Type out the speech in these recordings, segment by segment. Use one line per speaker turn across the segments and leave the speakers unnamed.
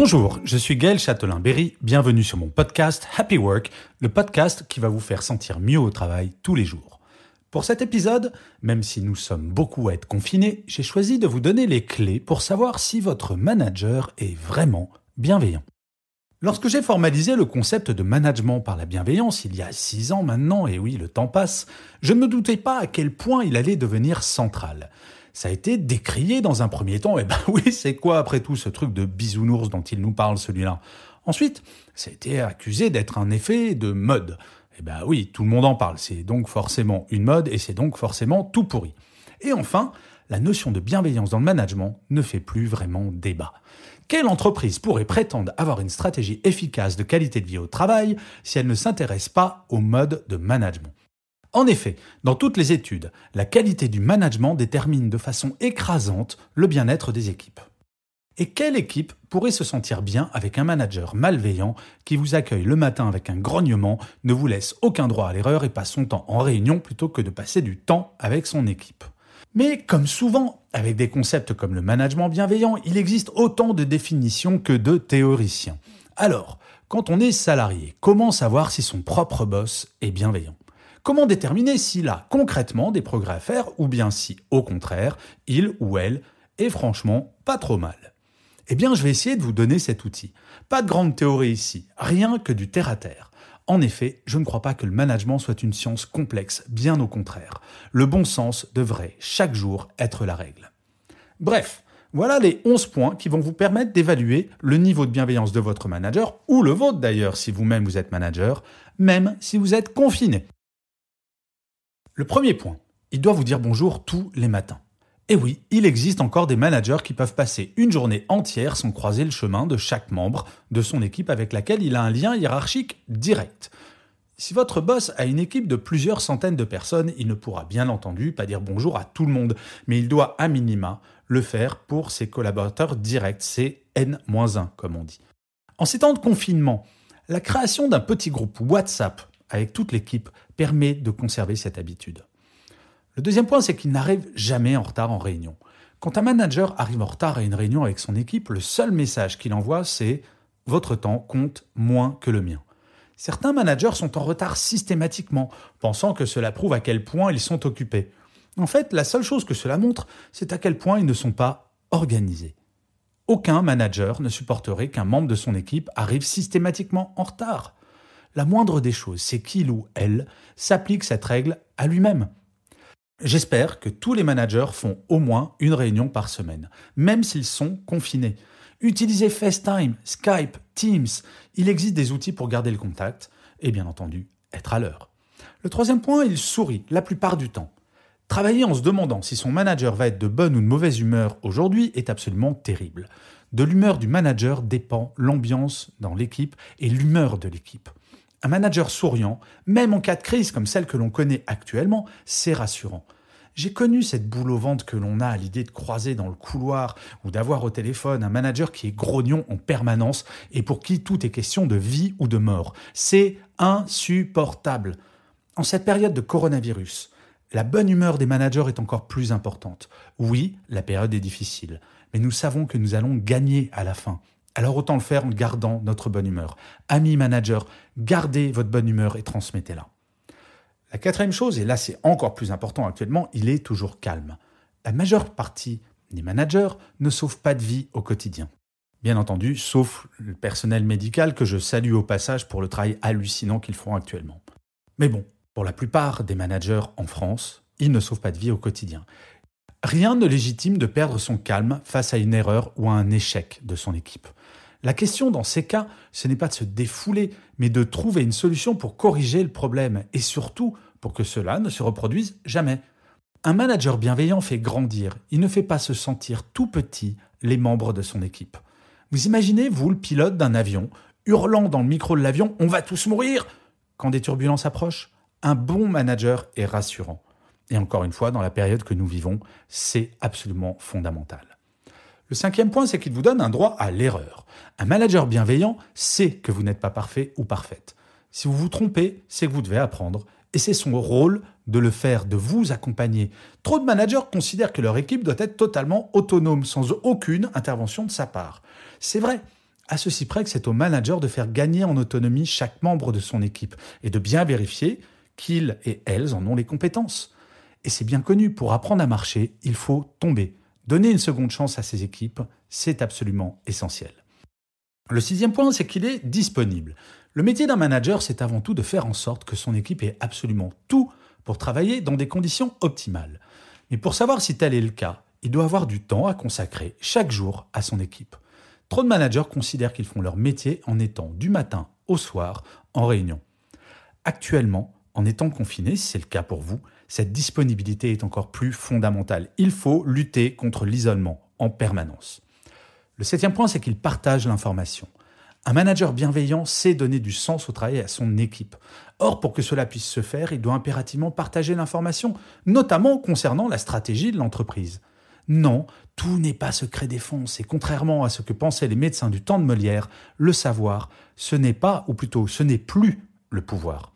Bonjour, je suis Gaël Châtelain-Berry, bienvenue sur mon podcast Happy Work, le podcast qui va vous faire sentir mieux au travail tous les jours. Pour cet épisode, même si nous sommes beaucoup à être confinés, j'ai choisi de vous donner les clés pour savoir si votre manager est vraiment bienveillant. Lorsque j'ai formalisé le concept de management par la bienveillance il y a six ans maintenant, et oui, le temps passe, je ne me doutais pas à quel point il allait devenir central. Ça a été décrié dans un premier temps, et ben oui, c'est quoi après tout ce truc de bisounours dont il nous parle celui-là? Ensuite, ça a été accusé d'être un effet de mode. Eh ben oui, tout le monde en parle, c'est donc forcément une mode et c'est donc forcément tout pourri. Et enfin, la notion de bienveillance dans le management ne fait plus vraiment débat. Quelle entreprise pourrait prétendre avoir une stratégie efficace de qualité de vie au travail si elle ne s'intéresse pas au mode de management? En effet, dans toutes les études, la qualité du management détermine de façon écrasante le bien-être des équipes. Et quelle équipe pourrait se sentir bien avec un manager malveillant qui vous accueille le matin avec un grognement, ne vous laisse aucun droit à l'erreur et passe son temps en réunion plutôt que de passer du temps avec son équipe? Mais comme souvent, avec des concepts comme le management bienveillant, il existe autant de définitions que de théoriciens. Alors, quand on est salarié, comment savoir si son propre boss est bienveillant? Comment déterminer s'il a concrètement des progrès à faire ou bien si, au contraire, il ou elle est franchement pas trop mal? Eh bien, je vais essayer de vous donner cet outil. Pas de grande théorie ici, rien que du terre-à-terre. En effet, je ne crois pas que le management soit une science complexe, bien au contraire. Le bon sens devrait chaque jour être la règle. Bref, voilà les 11 points qui vont vous permettre d'évaluer le niveau de bienveillance de votre manager, ou le vôtre d'ailleurs si vous-même vous êtes manager, même si vous êtes confiné. Le premier point, il doit vous dire bonjour tous les matins. Et oui, il existe encore des managers qui peuvent passer une journée entière sans croiser le chemin de chaque membre de son équipe avec laquelle il a un lien hiérarchique direct. Si votre boss a une équipe de plusieurs centaines de personnes, il ne pourra bien entendu pas dire bonjour à tout le monde, mais il doit à minima le faire pour ses collaborateurs directs, c'est N-1 comme on dit. En ces temps de confinement, la création d'un petit groupe WhatsApp avec toute l'équipe permet de conserver cette habitude. Le deuxième point, c'est qu'il n'arrive jamais en retard en réunion. Quand un manager arrive en retard à une réunion avec son équipe, le seul message qu'il envoie, c'est Votre temps compte moins que le mien. Certains managers sont en retard systématiquement, pensant que cela prouve à quel point ils sont occupés. En fait, la seule chose que cela montre, c'est à quel point ils ne sont pas organisés. Aucun manager ne supporterait qu'un membre de son équipe arrive systématiquement en retard. La moindre des choses, c'est qu'il ou elle s'applique cette règle à lui-même. J'espère que tous les managers font au moins une réunion par semaine, même s'ils sont confinés. Utilisez FaceTime, Skype, Teams. Il existe des outils pour garder le contact et bien entendu être à l'heure. Le troisième point, il sourit la plupart du temps. Travailler en se demandant si son manager va être de bonne ou de mauvaise humeur aujourd'hui est absolument terrible. De l'humeur du manager dépend l'ambiance dans l'équipe et l'humeur de l'équipe. Un manager souriant, même en cas de crise comme celle que l'on connaît actuellement, c'est rassurant. J'ai connu cette boule au ventre que l'on a à l'idée de croiser dans le couloir ou d'avoir au téléphone un manager qui est grognon en permanence et pour qui tout est question de vie ou de mort. C'est insupportable. En cette période de coronavirus, la bonne humeur des managers est encore plus importante. Oui, la période est difficile, mais nous savons que nous allons gagner à la fin. Alors autant le faire en gardant notre bonne humeur. Amis managers, gardez votre bonne humeur et transmettez-la. La quatrième chose, et là c'est encore plus important actuellement, il est toujours calme. La majeure partie des managers ne sauvent pas de vie au quotidien. Bien entendu, sauf le personnel médical que je salue au passage pour le travail hallucinant qu'ils font actuellement. Mais bon, pour la plupart des managers en France, ils ne sauvent pas de vie au quotidien. Rien ne légitime de perdre son calme face à une erreur ou à un échec de son équipe. La question dans ces cas, ce n'est pas de se défouler, mais de trouver une solution pour corriger le problème et surtout pour que cela ne se reproduise jamais. Un manager bienveillant fait grandir, il ne fait pas se sentir tout petit les membres de son équipe. Vous imaginez, vous, le pilote d'un avion, hurlant dans le micro de l'avion On va tous mourir quand des turbulences approchent Un bon manager est rassurant. Et encore une fois, dans la période que nous vivons, c'est absolument fondamental. Le cinquième point, c'est qu'il vous donne un droit à l'erreur. Un manager bienveillant sait que vous n'êtes pas parfait ou parfaite. Si vous vous trompez, c'est que vous devez apprendre. Et c'est son rôle de le faire, de vous accompagner. Trop de managers considèrent que leur équipe doit être totalement autonome, sans aucune intervention de sa part. C'est vrai, à ceci près que c'est au manager de faire gagner en autonomie chaque membre de son équipe et de bien vérifier qu'ils et elles en ont les compétences. Et c'est bien connu, pour apprendre à marcher, il faut tomber. Donner une seconde chance à ses équipes, c'est absolument essentiel. Le sixième point, c'est qu'il est disponible. Le métier d'un manager, c'est avant tout de faire en sorte que son équipe ait absolument tout pour travailler dans des conditions optimales. Mais pour savoir si tel est le cas, il doit avoir du temps à consacrer chaque jour à son équipe. Trop de managers considèrent qu'ils font leur métier en étant du matin au soir en réunion. Actuellement, en étant confiné, si c'est le cas pour vous, cette disponibilité est encore plus fondamentale. Il faut lutter contre l'isolement en permanence. Le septième point, c'est qu'il partage l'information. Un manager bienveillant sait donner du sens au travail à son équipe. Or, pour que cela puisse se faire, il doit impérativement partager l'information, notamment concernant la stratégie de l'entreprise. Non, tout n'est pas secret défense, et contrairement à ce que pensaient les médecins du temps de Molière, le savoir, ce n'est pas, ou plutôt ce n'est plus le pouvoir.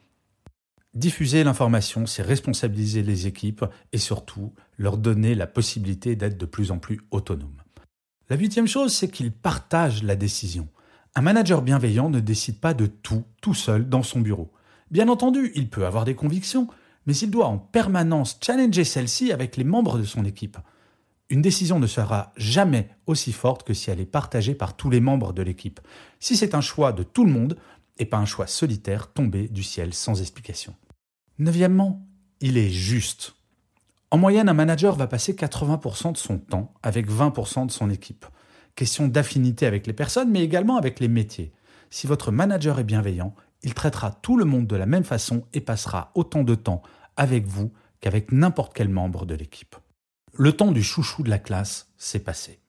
Diffuser l'information, c'est responsabiliser les équipes et surtout leur donner la possibilité d'être de plus en plus autonomes. La huitième chose, c'est qu'ils partagent la décision. Un manager bienveillant ne décide pas de tout tout seul dans son bureau. Bien entendu, il peut avoir des convictions, mais il doit en permanence challenger celles-ci avec les membres de son équipe. Une décision ne sera jamais aussi forte que si elle est partagée par tous les membres de l'équipe. Si c'est un choix de tout le monde, et pas un choix solitaire tombé du ciel sans explication. Neuvièmement, il est juste. En moyenne, un manager va passer 80% de son temps avec 20% de son équipe. Question d'affinité avec les personnes, mais également avec les métiers. Si votre manager est bienveillant, il traitera tout le monde de la même façon et passera autant de temps avec vous qu'avec n'importe quel membre de l'équipe. Le temps du chouchou de la classe, c'est passé.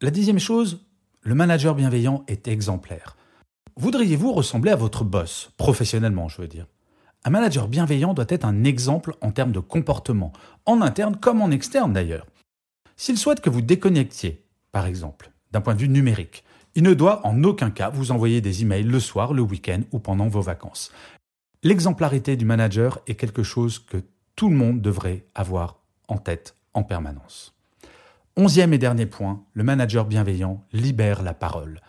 La dixième chose, le manager bienveillant est exemplaire. Voudriez-vous ressembler à votre boss, professionnellement, je veux dire? Un manager bienveillant doit être un exemple en termes de comportement, en interne comme en externe d'ailleurs. S'il souhaite que vous déconnectiez, par exemple, d'un point de vue numérique, il ne doit en aucun cas vous envoyer des emails le soir, le week-end ou pendant vos vacances. L'exemplarité du manager est quelque chose que tout le monde devrait avoir en tête en permanence. Onzième et dernier point, le manager bienveillant libère la parole.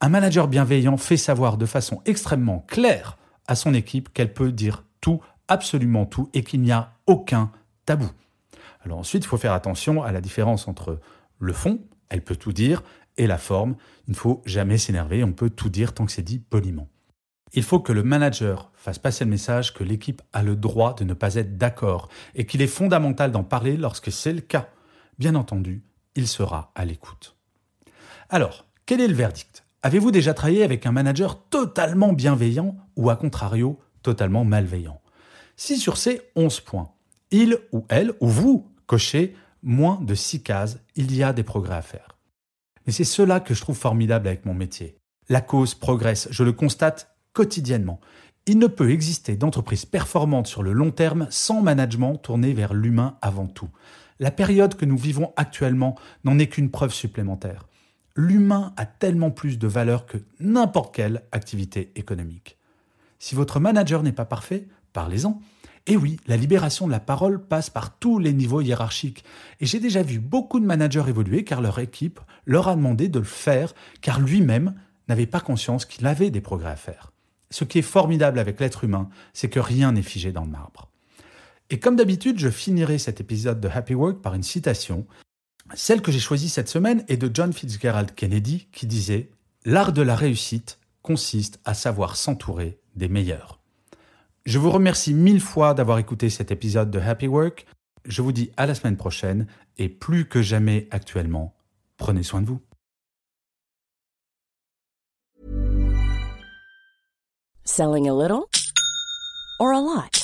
Un manager bienveillant fait savoir de façon extrêmement claire à son équipe qu'elle peut dire tout, absolument tout, et qu'il n'y a aucun tabou. Alors ensuite, il faut faire attention à la différence entre le fond, elle peut tout dire, et la forme. Il ne faut jamais s'énerver, on peut tout dire tant que c'est dit poliment. Il faut que le manager fasse passer le message que l'équipe a le droit de ne pas être d'accord et qu'il est fondamental d'en parler lorsque c'est le cas. Bien entendu, il sera à l'écoute. Alors, quel est le verdict? Avez-vous déjà travaillé avec un manager totalement bienveillant ou à contrario totalement malveillant? Si sur ces 11 points, il ou elle ou vous cochez moins de 6 cases, il y a des progrès à faire. Mais c'est cela que je trouve formidable avec mon métier. La cause progresse, je le constate quotidiennement. Il ne peut exister d'entreprise performante sur le long terme sans management tourné vers l'humain avant tout. La période que nous vivons actuellement n'en est qu'une preuve supplémentaire. L'humain a tellement plus de valeur que n'importe quelle activité économique. Si votre manager n'est pas parfait, parlez-en. Et oui, la libération de la parole passe par tous les niveaux hiérarchiques. Et j'ai déjà vu beaucoup de managers évoluer car leur équipe leur a demandé de le faire car lui-même n'avait pas conscience qu'il avait des progrès à faire. Ce qui est formidable avec l'être humain, c'est que rien n'est figé dans le marbre. Et comme d'habitude, je finirai cet épisode de Happy Work par une citation. Celle que j'ai choisie cette semaine est de John Fitzgerald Kennedy qui disait L'art de la réussite consiste à savoir s'entourer des meilleurs. Je vous remercie mille fois d'avoir écouté cet épisode de Happy Work. Je vous dis à la semaine prochaine et plus que jamais actuellement, prenez soin de vous.
Selling a little or a lot?